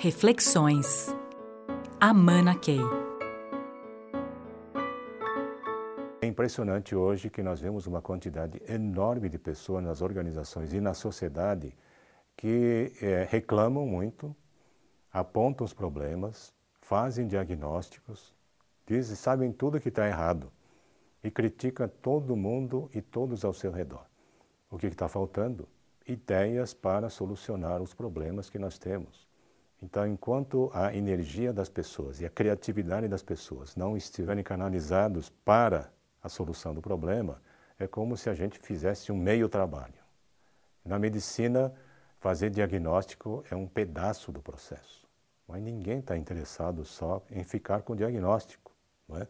Reflexões. Amana Key. É impressionante hoje que nós vemos uma quantidade enorme de pessoas nas organizações e na sociedade que é, reclamam muito, apontam os problemas, fazem diagnósticos, dizem, sabem tudo que está errado e criticam todo mundo e todos ao seu redor. O que está faltando? Ideias para solucionar os problemas que nós temos. Então, enquanto a energia das pessoas e a criatividade das pessoas não estiverem canalizados para a solução do problema, é como se a gente fizesse um meio trabalho. Na medicina, fazer diagnóstico é um pedaço do processo, mas ninguém está interessado só em ficar com o diagnóstico. Não é?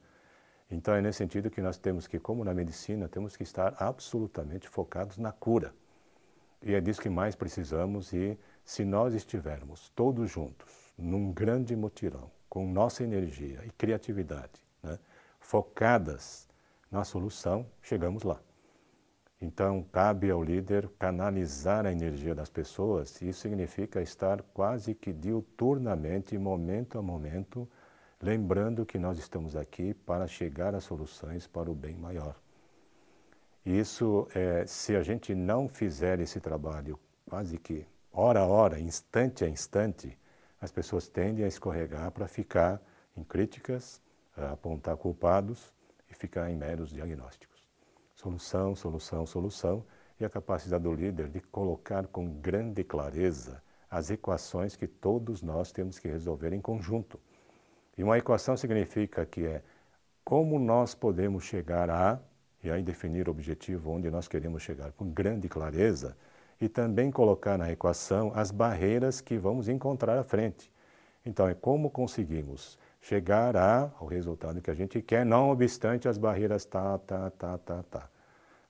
Então, é nesse sentido que nós temos que, como na medicina, temos que estar absolutamente focados na cura. E é disso que mais precisamos e se nós estivermos todos juntos, num grande mutirão, com nossa energia e criatividade, né, focadas na solução, chegamos lá. Então, cabe ao líder canalizar a energia das pessoas, e isso significa estar quase que diuturnamente, momento a momento, lembrando que nós estamos aqui para chegar a soluções para o bem maior. Isso, é, se a gente não fizer esse trabalho quase que hora a hora, instante a instante, as pessoas tendem a escorregar para ficar em críticas, apontar culpados e ficar em meros diagnósticos. Solução, solução, solução e a capacidade do líder de colocar com grande clareza as equações que todos nós temos que resolver em conjunto. E uma equação significa que é como nós podemos chegar a, e aí definir o objetivo onde nós queremos chegar com grande clareza, e também colocar na equação as barreiras que vamos encontrar à frente. Então, é como conseguimos chegar a, ao resultado que a gente quer, não obstante as barreiras tá, tá, tá, tá, tá.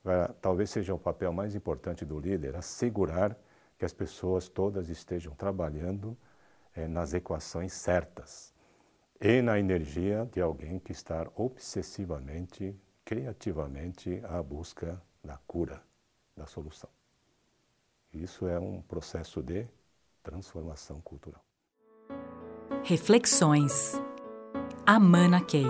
Agora, talvez seja o papel mais importante do líder, assegurar que as pessoas todas estejam trabalhando é, nas equações certas e na energia de alguém que está obsessivamente, criativamente à busca da cura, da solução. Isso é um processo de transformação cultural. Reflexões. Amana Key.